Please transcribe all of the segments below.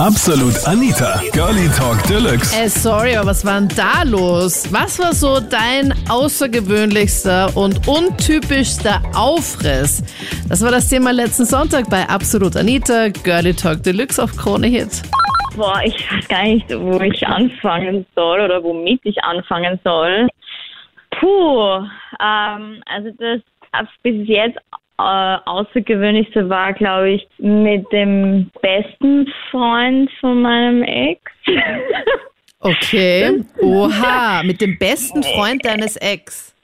Absolut Anita, Girlie Talk Deluxe. Ey, sorry, aber was war denn da los? Was war so dein außergewöhnlichster und untypischster Aufriss? Das war das Thema letzten Sonntag bei Absolut Anita, Girlie Talk Deluxe auf Krone Hit. Boah, ich weiß gar nicht, wo ich anfangen soll oder womit ich anfangen soll. Puh, ähm, also das bis jetzt äh, Außergewöhnlichste war, glaube ich, mit dem besten Freund von meinem Ex. Okay. Oha, mit dem besten Freund deines Ex.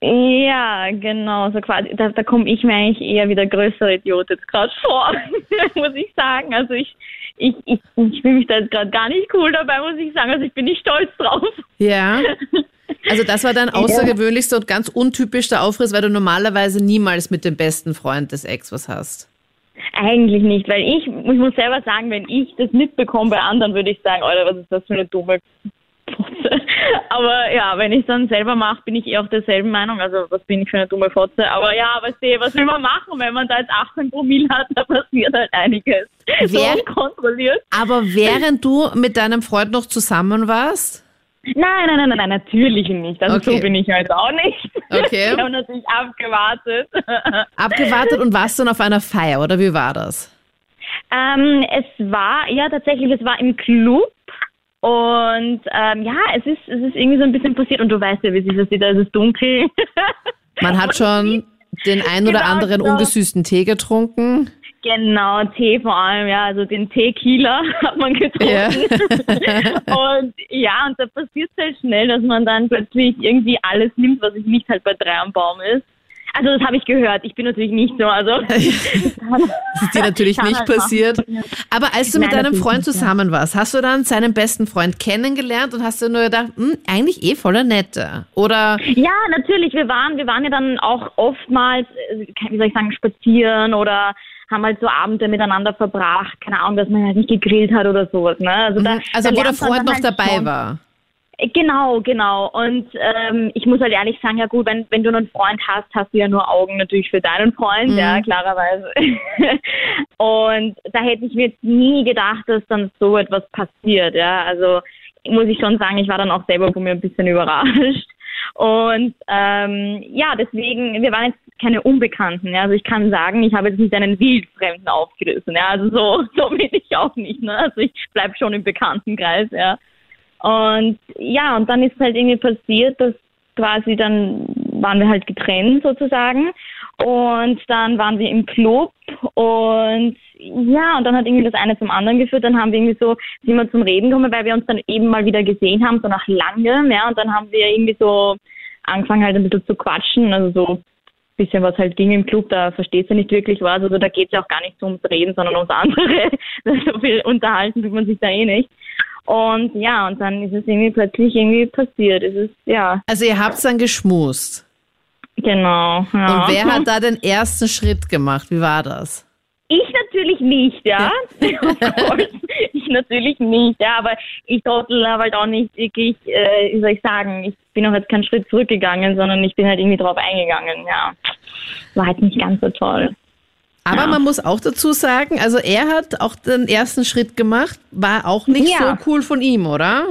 Ja, genau, so quasi. Da, da komme ich mir eigentlich eher wie der größere Idiot jetzt gerade vor, muss ich sagen. Also ich, ich, ich, ich fühle mich da jetzt gerade gar nicht cool dabei, muss ich sagen. Also ich bin nicht stolz drauf. Ja. Also das war dein außergewöhnlichster und ganz untypischster Aufriss, weil du normalerweise niemals mit dem besten Freund des Ex was hast. Eigentlich nicht, weil ich, ich muss selber sagen, wenn ich das mitbekomme bei anderen, würde ich sagen, Alter, was ist das für eine dumme Fotze. Aber ja, wenn ich es dann selber mache, bin ich eh auch derselben Meinung. Also was bin ich für eine dumme Fotze. Aber ja, was, was will man machen, wenn man da jetzt 18 Promille hat, da passiert halt einiges. Wer- So unkontrolliert. Aber während du mit deinem Freund noch zusammen warst? Nein, nein, nein, nein, natürlich nicht. Also Okay. so bin ich halt auch nicht. Okay. Ich habe natürlich abgewartet. Abgewartet und warst dann auf einer Feier, oder wie war das? ähm, es war, ja tatsächlich, es war im Club. Und ähm, ja, es ist, es ist irgendwie so ein bisschen passiert und du weißt ja, wie sich das sieht, da ist es dunkel. Man hat schon den ein oder Genau anderen so. ungesüßten Tee getrunken. Genau, Tee vor allem, ja, also den Tequila hat man getrunken. und ja, und da passiert es halt schnell, dass man dann plötzlich irgendwie alles nimmt, was sich nicht halt bei drei am Baum ist. Also das habe ich gehört. Ich bin natürlich nicht so, also Das ist dir natürlich nicht halt passiert. Aber als du mit Nein, deinem natürlich Freund zusammen warst, hast du dann seinen besten Freund kennengelernt und hast du nur gedacht, hm, eigentlich eh voller Nette? Oder Ja, natürlich. Wir waren, wir waren ja dann auch oftmals, äh, wie soll ich sagen, spazieren oder haben halt so Abende miteinander verbracht. Keine Ahnung, dass man halt nicht gegrillt hat oder sowas. Ne? Also, da, also da wo der Freund noch halt dabei war? Genau, genau. Und ähm, ich muss halt ehrlich sagen, ja gut, wenn, wenn du einen Freund hast, hast du ja nur Augen natürlich für deinen Freund, Mhm. ja, klarerweise. und da hätte ich mir jetzt nie gedacht, dass dann so etwas passiert, ja. Also muss ich schon sagen, ich war dann auch selber von mir ein bisschen überrascht. Und ähm, ja, deswegen, wir waren jetzt keine Unbekannten. Ja? Also ich kann sagen, ich habe jetzt nicht einen Wildfremden aufgerissen. Ja? Also so, so bin ich auch nicht. Ne? Also ich bleib schon im Bekanntenkreis. Ja? Und ja, und dann ist halt irgendwie passiert, dass quasi dann waren wir halt getrennt sozusagen. Und dann waren wir im Club und ja, und dann hat irgendwie das eine zum anderen geführt. Dann haben wir irgendwie so, sind wir zum Reden gekommen, weil wir uns dann eben mal wieder gesehen haben, so nach langem, ja. Und dann haben wir irgendwie so angefangen halt ein bisschen zu quatschen, also so ein bisschen was halt ging im Club, da verstehst du nicht wirklich was. Also da geht es ja auch gar nicht so ums Reden, sondern ums andere. so viel unterhalten tut man sich da eh nicht. Und ja, und dann ist es irgendwie plötzlich irgendwie passiert. Es ist, ja, Also ihr habt dann geschmust. genau. Ja. Und wer hat da den ersten Schritt gemacht? Wie war das? Ich natürlich nicht, ja. Ich natürlich nicht, ja. Aber ich trottel habe halt auch nicht wirklich, äh, wie soll ich sagen, ich bin auch jetzt keinen Schritt zurückgegangen, sondern ich bin halt irgendwie drauf eingegangen, ja. War halt nicht ganz so toll. Aber man muss auch dazu sagen, also er hat auch den ersten Schritt gemacht, war auch nicht Ja. so cool von ihm, oder?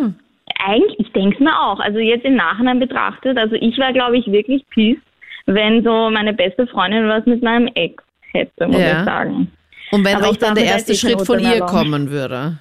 Eigentlich, ich denke es mir auch. Also jetzt im Nachhinein betrachtet, also ich war, glaube ich, wirklich pissed, wenn so meine beste Freundin was mit meinem Ex hätte, muss Ja. ich sagen. Und wenn Aber auch dann der erste Schritt von ihr kommen würde.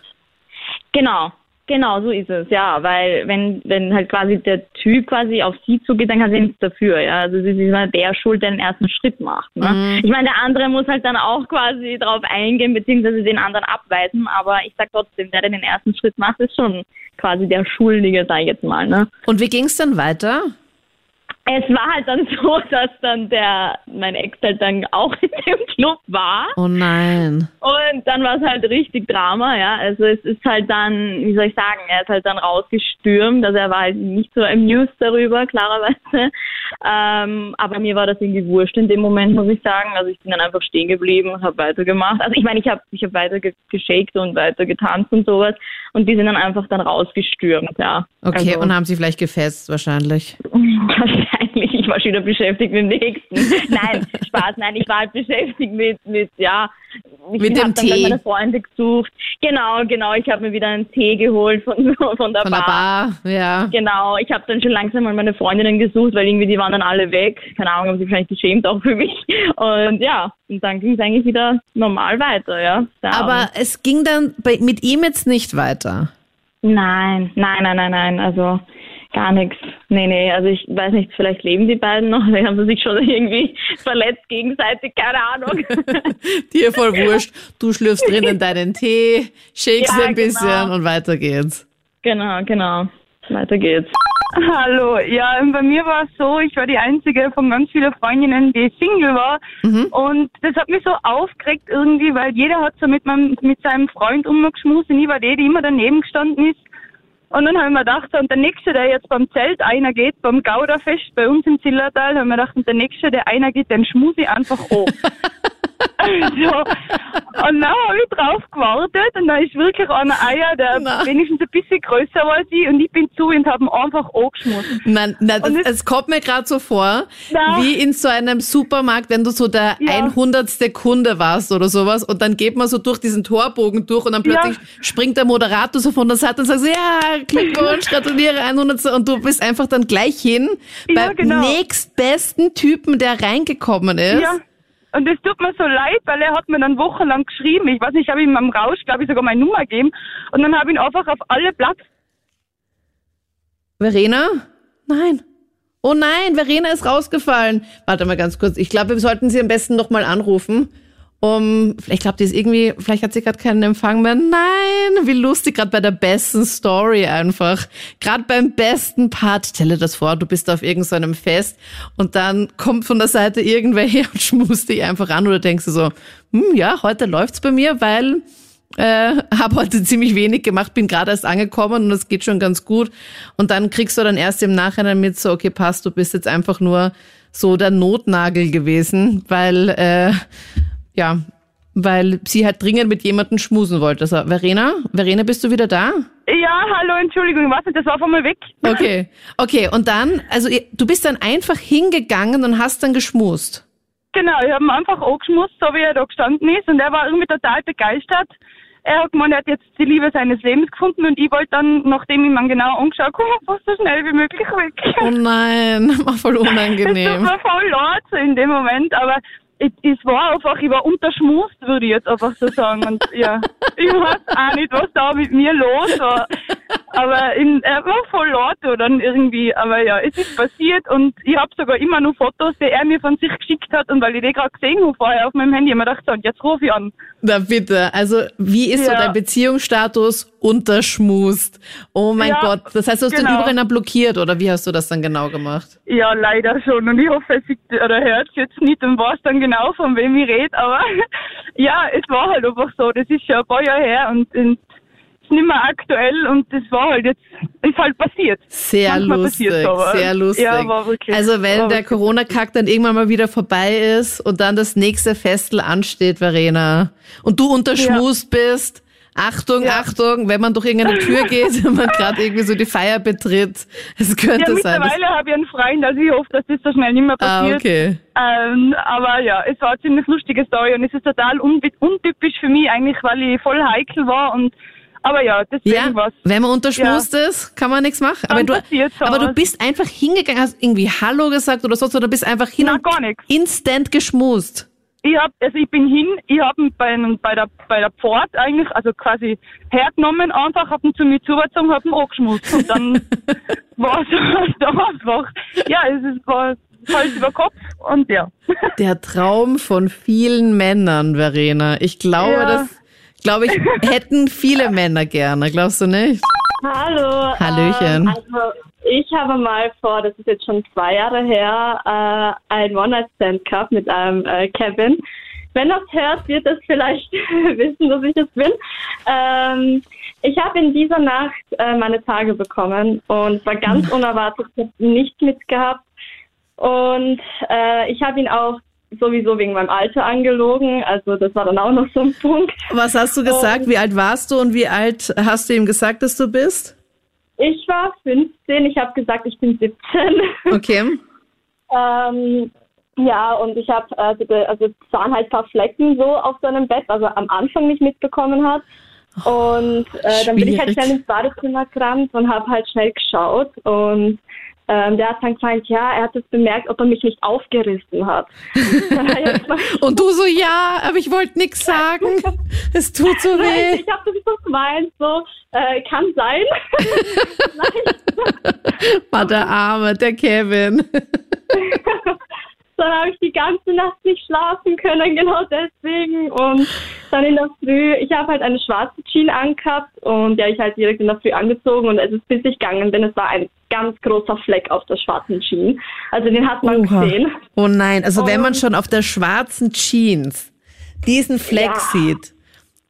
Genau, genau, so ist es, ja, weil wenn, wenn halt quasi der Typ quasi auf sie zugeht, dann kann sie nichts dafür, ja. Also sie ist immer der schuld, der den ersten Schritt macht. Ne? Mhm. Ich meine, der andere muss halt dann auch quasi drauf eingehen, beziehungsweise den anderen abweisen, aber ich sag trotzdem, der, der den ersten Schritt macht, ist schon quasi der Schuldige, sag ich jetzt mal, ne? Und wie ging es dann weiter? Es war halt dann so, dass dann der, mein Ex halt dann auch in dem Club war. Oh nein. Und dann war es halt richtig Drama, ja. Also es ist halt dann, wie soll ich sagen, er ist halt dann rausgestürmt. Also er war halt nicht so amused darüber, klarerweise. Ähm, aber mir war das irgendwie wurscht in dem Moment, muss ich sagen. Also ich bin dann einfach stehen geblieben und habe weitergemacht. Also ich meine, ich habe ich hab weiter ge und weiter getanzt und sowas. Und die sind dann einfach dann rausgestürmt, ja. Okay, also, und haben sie vielleicht gefetzt wahrscheinlich. Wahrscheinlich, ich war schon wieder beschäftigt mit dem nächsten. Nein, Spaß, nein, ich war halt beschäftigt mit, mit, ja, ich Mit dem hab dann Tee. meine Freunde gesucht. Genau, genau. Ich habe mir wieder einen Tee geholt von, von der Von der Bar. Bar, ja. Genau, ich habe dann schon langsam mal meine Freundinnen gesucht, weil irgendwie die waren dann alle weg. Keine Ahnung, haben sich wahrscheinlich geschämt auch für mich. Und ja, und dann ging es eigentlich wieder normal weiter, ja. Der Aber Abend. es ging dann bei, mit ihm jetzt nicht weiter. Nein, nein, nein, nein, nein, also gar nichts. Nee, nee, also ich weiß nicht, vielleicht leben die beiden noch, dann haben sie sich schon irgendwie verletzt gegenseitig, keine Ahnung. Dir voll wurscht. Du schlürfst drinnen deinen Tee, shakest Ja, ein bisschen genau. und weiter geht's. genau, genau. Weiter geht's. Hallo, ja, bei mir war es so, ich war die einzige von ganz vielen Freundinnen, die Single war. Und das hat mich so aufgeregt irgendwie, weil jeder hat so mit meinem, mit seinem Freund umgeschmust und ich war die, die immer daneben gestanden ist. Und dann habe ich mir gedacht, und der Nächste, der jetzt beim Zelt einer geht, beim Gauderfest bei uns im Zillertal, habe ich mir gedacht, und der Nächste, der einer geht, den schmus ich einfach an. so. Und dann habe ich drauf gewartet und dann ist wirklich einer Eier, der Na. wenigstens ein bisschen größer war als ich und ich bin zu und habe ihn einfach angeschmust. Nein, nein das, es- kommt mir gerade so vor, Na. wie in so einem Supermarkt, wenn du so der Ja. 100. Kunde warst oder sowas und dann geht man so durch diesen Torbogen durch und dann Ja. plötzlich springt der Moderator so von der Seite und sagt ja, Glückwunsch, gratuliere, 100. und du bist einfach dann gleich hin Ja, beim genau. nächstbesten Typen, der reingekommen ist. Ja. Und es tut mir so leid, weil er hat mir dann wochenlang geschrieben. Ich weiß nicht, ich habe ihm am Rausch, glaube ich, sogar meine Nummer gegeben. Und dann habe ich ihn einfach auf alle Platz. Verena? Nein. Oh nein, Verena ist rausgefallen. Warte mal ganz kurz. Ich glaube, wir sollten sie am besten noch mal anrufen. Um, vielleicht glaubt die ist irgendwie, vielleicht hat sie gerade keinen Empfang mehr. Nein, wie lustig, gerade bei der besten Story einfach. Gerade beim besten Part. Stell dir das vor, du bist auf irgendeinem Fest und dann kommt von der Seite irgendwer her und schmust dich einfach an oder denkst du so, hm, ja, heute läuft's bei mir, weil äh, habe heute ziemlich wenig gemacht, bin gerade erst angekommen und es geht schon ganz gut. Und dann kriegst du dann erst im Nachhinein mit so, okay, passt, du bist jetzt einfach nur so der Notnagel gewesen, weil äh, ja, weil sie halt dringend mit jemandem schmusen wollte. Also, Verena, Verena, bist du wieder da? Ja, hallo, Entschuldigung, nicht, das war auf einmal weg. Okay, okay. Und dann, also du bist dann einfach hingegangen und hast dann geschmust. Genau, ich habe ihn einfach angeschmust, so wie er da gestanden ist. Und er war irgendwie total begeistert. Er hat gemeint, er hat jetzt die Liebe seines Lebens gefunden und ich wollte dann, nachdem ich ihn genau angeschaut habe, fast so schnell wie möglich weg. Oh nein, war voll Es tut unangenehm. mir voll leid in dem Moment, aber es, es war einfach, ich war unterschmust, würde ich jetzt einfach so sagen. Und ja, ich weiß auch nicht, was da mit mir los war. Aber in, er war voll laut so dann irgendwie. Aber ja, es ist passiert und ich habe sogar immer noch Fotos, die er mir von sich geschickt hat. Und weil ich die gerade gesehen habe vorher auf meinem Handy, habe ich mir gedacht, so, und jetzt rufe ich an. Na bitte, also wie ist so Ja. dein Beziehungsstatus unterschmust? Oh mein Ja, Gott, das heißt, du hast den genau. überall dann blockiert oder wie hast du das dann genau gemacht? Ja, leider schon. Und ich hoffe, er sieht oder hört es jetzt nicht und weiß dann genau, von wem ich rede. Aber ja, es war halt einfach so. Das ist schon ein paar Jahre her und, und nicht mehr aktuell und das war halt jetzt, ist halt passiert. Sehr Manchmal lustig, passiert sehr lustig. Ja, war wirklich. also wenn der Corona-Kack dann irgendwann mal wieder vorbei ist und dann das nächste Festel ansteht, Verena, und du unterschmust bist, Achtung, Ja. Achtung, wenn man durch irgendeine Tür geht, wenn man gerade irgendwie so die Feier betritt, es könnte Ja, sein. mittlerweile habe ich einen Freund, also ich hoffe, dass das so schnell nicht mehr Ah, passiert. okay. Ähm, aber ja, es war eine ziemlich lustige Story und es ist total untypisch für mich eigentlich, weil ich voll heikel war und aber ja, deswegen Ja, war's. wenn man unterschmust ist, kann man nichts machen. Aber du, aber du bist einfach hingegangen, hast irgendwie Hallo gesagt oder sonst, oder bist einfach hin und gar nichts. instant geschmust. Ich hab, also ich bin hin, ich hab ihn bei, bei der bei der Pfort eigentlich, also quasi hergenommen, einfach hab ihn zu mir zugezogen, hab ihn angeschmust und dann war es da einfach. Ja, es ist, war Hals über Kopf und ja. Der Traum von vielen Männern, Verena. Ich glaube, Ja. das, glaube ich, hätten viele Männer gerne. Glaubst du nicht? Hallo. Hallöchen. Ähm, also ich habe mal vor, das ist jetzt schon zwei Jahre her, äh, ein One-Night-Stand gehabt mit einem äh, Kevin. Wenn das hört, wird es vielleicht wissen, dass ich es bin. Ähm, ich habe in dieser Nacht äh, meine Tage bekommen und war ganz unerwartet, ich habe nichts mitgehabt. Und äh, ich habe ihn auch sowieso wegen meinem Alter angelogen. Also das war dann auch noch so ein Punkt. Was hast du gesagt? Wie alt warst du und wie alt hast du ihm gesagt, dass du bist? Ich war 15, ich habe gesagt, ich bin 17. Okay. Ähm, Ja, und ich habe, also, also es waren halt ein paar Flecken so auf seinem Bett, also am Anfang nicht mitbekommen hat. Und äh, dann bin ich halt schnell ins Badezimmer gerannt und habe halt schnell geschaut. Und ähm, der hat dann gemeint, ja, er hat es bemerkt, ob er mich nicht aufgerissen hat. Und du so, ja, aber ich wollte nichts sagen. Es tut so weh. ich habe das so gemeint, so, äh, kann sein. War der Arme, der Kevin. Dann habe ich die ganze Nacht nicht schlafen können, genau deswegen. Und dann in der Früh, ich habe halt eine schwarze Jeans angehabt und habe ich halt direkt in der Früh angezogen und es ist bis ich gegangen bin, es war ein ganz großer Fleck auf der schwarzen Jeans. Also den hat man Oha. gesehen. Oh nein, also wenn man Und- schon auf der schwarzen Jeans diesen Fleck Ja. sieht,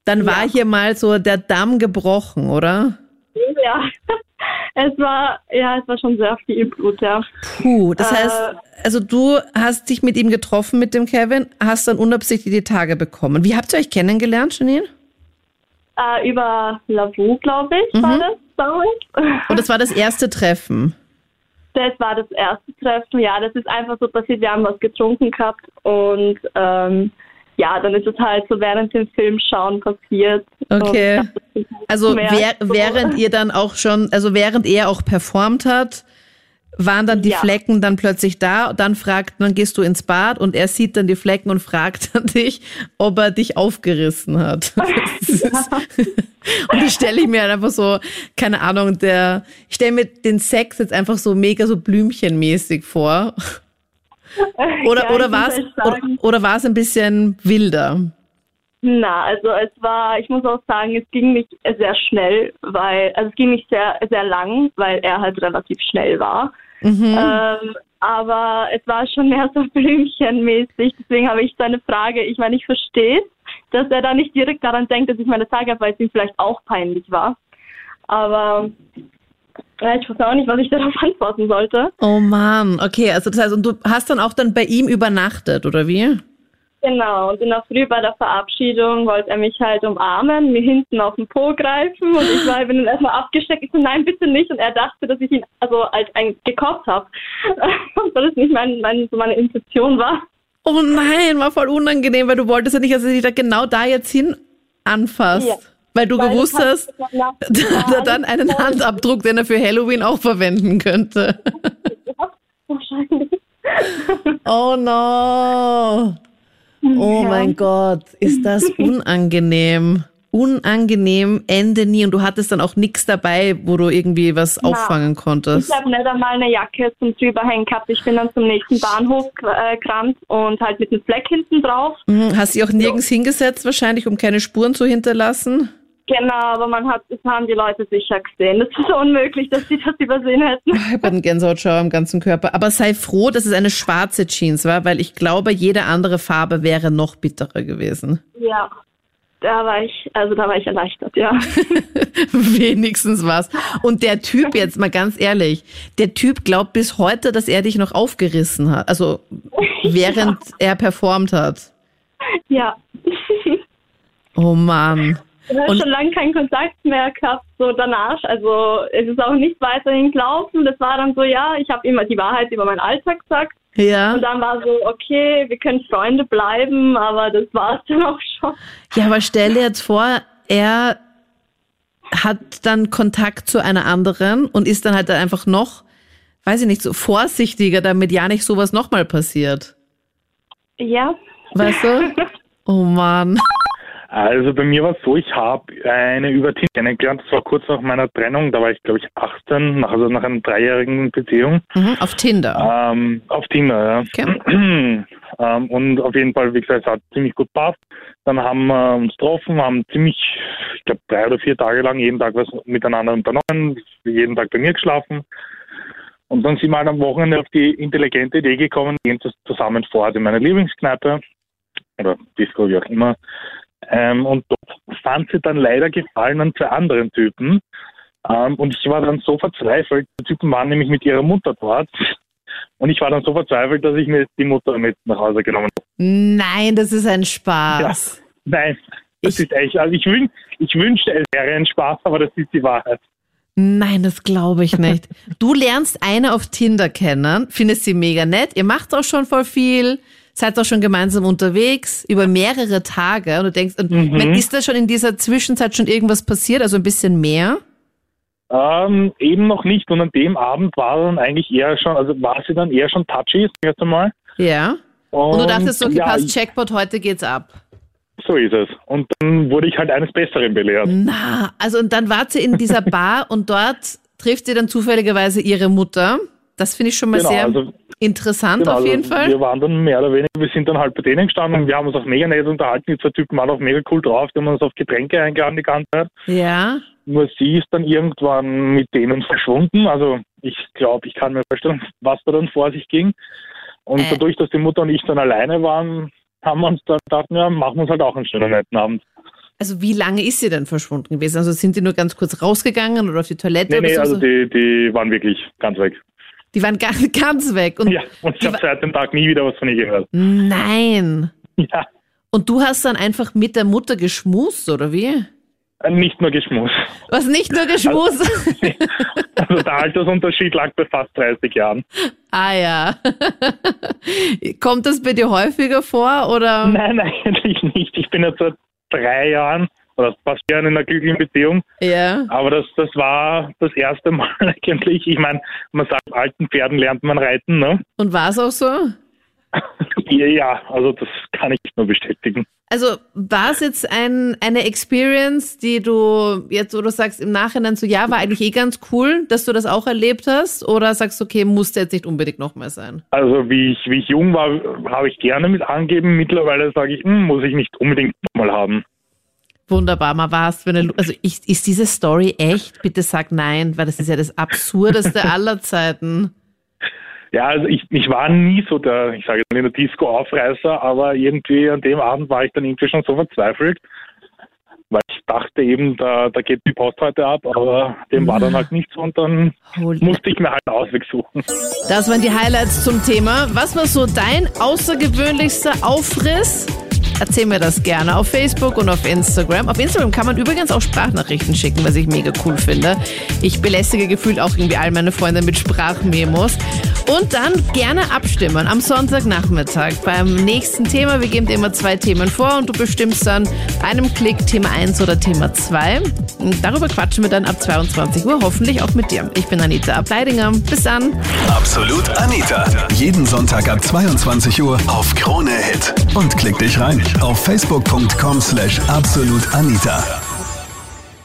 dann war hier mal so der Damm gebrochen, oder? Ja, es war, ja, es war schon sehr viel Blut, ja. Puh, das Äh. heißt, also du hast dich mit ihm getroffen, mit dem Kevin, hast dann unabsichtlich die Tage bekommen. Wie habt ihr euch kennengelernt, Janine? Äh, über Lavu, glaube ich, war das damals. Und das war das erste Treffen. Das war das erste Treffen. Ja, das ist einfach so passiert. Wir haben was getrunken gehabt und ähm, ja, dann ist es halt so während dem Film schauen passiert. Okay. Das Also wer, so. während ihr dann auch schon, also während er auch performt hat, waren dann die Ja. Flecken dann plötzlich da. Dann fragt, dann gehst du ins Bad und er sieht dann die Flecken und fragt dann dich, ob er dich aufgerissen hat. Und das stelle ich mir halt einfach so, keine Ahnung, der, ich stelle mir den Sex jetzt einfach so mega so blümchenmäßig vor. Oder, Ja, oder war es, oder, oder ein bisschen wilder? Na, also es war, ich muss auch sagen, es ging nicht sehr schnell, weil, also es ging nicht sehr, sehr lang, weil er halt relativ schnell war. Ähm, aber es war schon mehr so blümchenmäßig, deswegen habe ich seine Frage, ich meine, ich verstehe, dass er da nicht direkt daran denkt, dass ich meine Tage habe, weil es ihm vielleicht auch peinlich war. Aber ja, ich weiß auch nicht, was ich darauf antworten sollte. Oh Mann, okay, also das heißt, und du hast dann auch dann bei ihm übernachtet, oder wie? Genau, und in der Früh bei der Verabschiedung wollte er mich halt umarmen, mir hinten auf den Po greifen und ich war, bin dann erstmal abgesteckt. Ich so, nein, bitte nicht. Und er dachte, dass ich ihn also als ein gekopft habe. Weil das nicht mein, mein, so meine Intention war. Oh nein, war voll unangenehm, weil du wolltest ja nicht, dass er dich da genau da jetzt hin anfasst. Ja. Weil du Weil gewusst hast, hat- ja, da hat er dann einen Handabdruck, den er für Halloween auch verwenden könnte. Wahrscheinlich. Oh no. Oh Ja. mein Gott, ist das unangenehm. Unangenehm, Ende nie. Und du hattest dann auch nichts dabei, wo du irgendwie was auffangen konntest. Ich habe nicht einmal eine Jacke zum Drüberhängen gehabt. Ich bin dann zum nächsten Bahnhof äh, gerannt und halt mit einem Fleck hinten drauf. Mhm, Hast dich auch nirgends hingesetzt, wahrscheinlich, um keine Spuren zu hinterlassen? Genau, aber man hat, das haben die Leute sicher gesehen. Das ist unmöglich, dass sie das übersehen hätten. Ich habe einen Gänsehautschauer im ganzen Körper. Aber sei froh, dass es eine schwarze Jeans war, weil ich glaube, jede andere Farbe wäre noch bitterer gewesen. Ja, da war ich, also da war ich erleichtert, ja. Wenigstens was. Und der Typ, jetzt mal ganz ehrlich, der Typ glaubt bis heute, dass er dich noch aufgerissen hat. Also während er performt hat. Ja. Oh Mann. Ich habe schon lange keinen Kontakt mehr gehabt, so danach. Also es ist auch nicht weiterhin gelaufen. Das war dann so, ja, ich habe immer die Wahrheit über meinen Alltag gesagt. Ja. Und dann war so, okay, wir können Freunde bleiben, aber das war es dann auch schon. Ja, aber stell dir jetzt vor, er hat dann Kontakt zu einer anderen und ist dann halt einfach noch, weiß ich nicht, so vorsichtiger, damit ja nicht sowas nochmal passiert. Ja. Weißt du? Oh Mann. Also bei mir war es so, ich habe eine über Tinder kennengelernt, das war kurz nach meiner Trennung, da war ich glaube ich 18, nach, also nach einer dreijährigen Beziehung. Mhm, auf Tinder. Ähm, auf Tinder, ja. Okay. ähm, und auf jeden Fall, wie gesagt, es hat ziemlich gut passt. Dann haben wir uns getroffen, haben ziemlich, ich glaube, drei oder vier Tage lang jeden Tag was miteinander unternommen, jeden Tag bei mir geschlafen. Und dann sind wir halt am Wochenende auf die intelligente Idee gekommen, gehen zus- zusammen vor in meiner Lieblingskneipe oder Disco, wie auch immer. Ähm, und dort fand sie dann leider Gefallen an zwei anderen Typen. Ähm, und ich war dann so verzweifelt, die Typen waren nämlich mit ihrer Mutter dort. Und ich war dann so verzweifelt, dass ich mir die Mutter mit nach Hause genommen habe. Nein, das ist ein Spaß. Nein, das Ich- ist echt. Also ich, wün ich wünschte, es wäre ein Spaß, aber das ist die Wahrheit. Nein, das glaube ich nicht. Du lernst eine auf Tinder kennen, findest sie mega nett, ihr macht auch schon voll viel, seid auch schon gemeinsam unterwegs über mehrere Tage und du denkst, und Mhm. ist da schon in dieser Zwischenzeit schon irgendwas passiert, also ein bisschen mehr? Ähm, eben noch nicht. Und an dem Abend war dann eigentlich eher schon, also war sie dann eher schon touchy, jetzt einmal. Ja. Und du dachtest, so, okay, ja, passt, Jackpot, heute geht's ab. So ist es. Und dann wurde ich halt eines Besseren belehrt. Na, also und dann wart ihr in dieser Bar und dort trifft ihr dann zufälligerweise ihre Mutter. Das finde ich schon mal Genau, sehr also- interessant Genau, auf jeden also Fall. Wir waren dann mehr oder weniger, wir sind dann halt bei denen gestanden und wir haben uns auch mega nett unterhalten. Die zwei Typen waren auch mega cool drauf, die haben uns auf Getränke eingeladen die ganze Zeit. Ja. Nur sie ist dann irgendwann mit denen verschwunden. Also ich glaube, ich kann mir vorstellen, was da dann vor sich ging. Und Äh. dadurch, dass die Mutter und ich dann alleine waren, haben wir uns dann gedacht, ja, machen wir uns halt auch einen schönen netten Abend. Also wie lange ist sie denn verschwunden gewesen? Also sind die nur ganz kurz rausgegangen oder auf die Toilette Nee, oder nee, so? also die, die waren wirklich ganz weg. Die waren ganz, ganz weg. Und Ja, und ich habe seit dem Tag nie wieder was von ihr gehört. nein. Ja, Und du hast dann einfach mit der Mutter geschmust, oder wie? äh, nicht nur geschmust. Was nicht nur geschmust? Also der Altersunterschied lag bei fast 30 Jahren. ah ja. Kommt das bei dir häufiger vor oder? Nein, eigentlich nicht. Ich bin jetzt seit drei Jahren oder fast Jahren in einer glücklichen Beziehung. Ja. Aber das, das war das erste Mal eigentlich. Ich meine, man sagt, alten Pferden lernt man reiten, ne? Und war es auch so? Ja, also das kann ich nur bestätigen. Also war es jetzt ein, eine Experience, die du jetzt, wo du sagst im Nachhinein so, ja, war eigentlich eh ganz cool, dass du das auch erlebt hast? Oder sagst du, okay, musste jetzt nicht unbedingt nochmal sein? Also wie ich, wie ich jung war, habe ich gerne mit angeben. Mittlerweile sage ich, hm, muss ich nicht unbedingt mal haben. Wunderbar, mal warst, wenn du, also ist, ist diese Story echt? Bitte sag nein, weil das ist ja das Absurdeste aller Zeiten. Ja, also ich, ich war nie so der, ich sage jetzt nicht der Disco-Aufreißer, aber irgendwie an dem Abend war ich dann irgendwie schon so verzweifelt, weil ich dachte eben, da, da geht die Post heute ab, aber dem war dann halt nicht so und dann musste ich mir halt einen Ausweg suchen. Das waren die Highlights zum Thema. Was war so dein außergewöhnlichster Aufriss? Erzähl mir das gerne auf Facebook und auf Instagram. Auf Instagram kann man übrigens auch Sprachnachrichten schicken, was ich mega cool finde. Ich belästige gefühlt auch irgendwie all meine Freunde mit Sprachmemos. Und dann gerne abstimmen am Sonntagnachmittag beim nächsten Thema. Wir geben dir immer zwei Themen vor und du bestimmst dann einem Klick Thema 1 oder Thema 2. Und darüber quatschen wir dann ab 22 Uhr, hoffentlich auch mit dir. Ich bin Anita Ableidinger. Bis dann. Absolut Anita. Jeden Sonntag ab 22 Uhr auf Krone Hit. Und klick dich rein auf facebook.com slash absolutanita.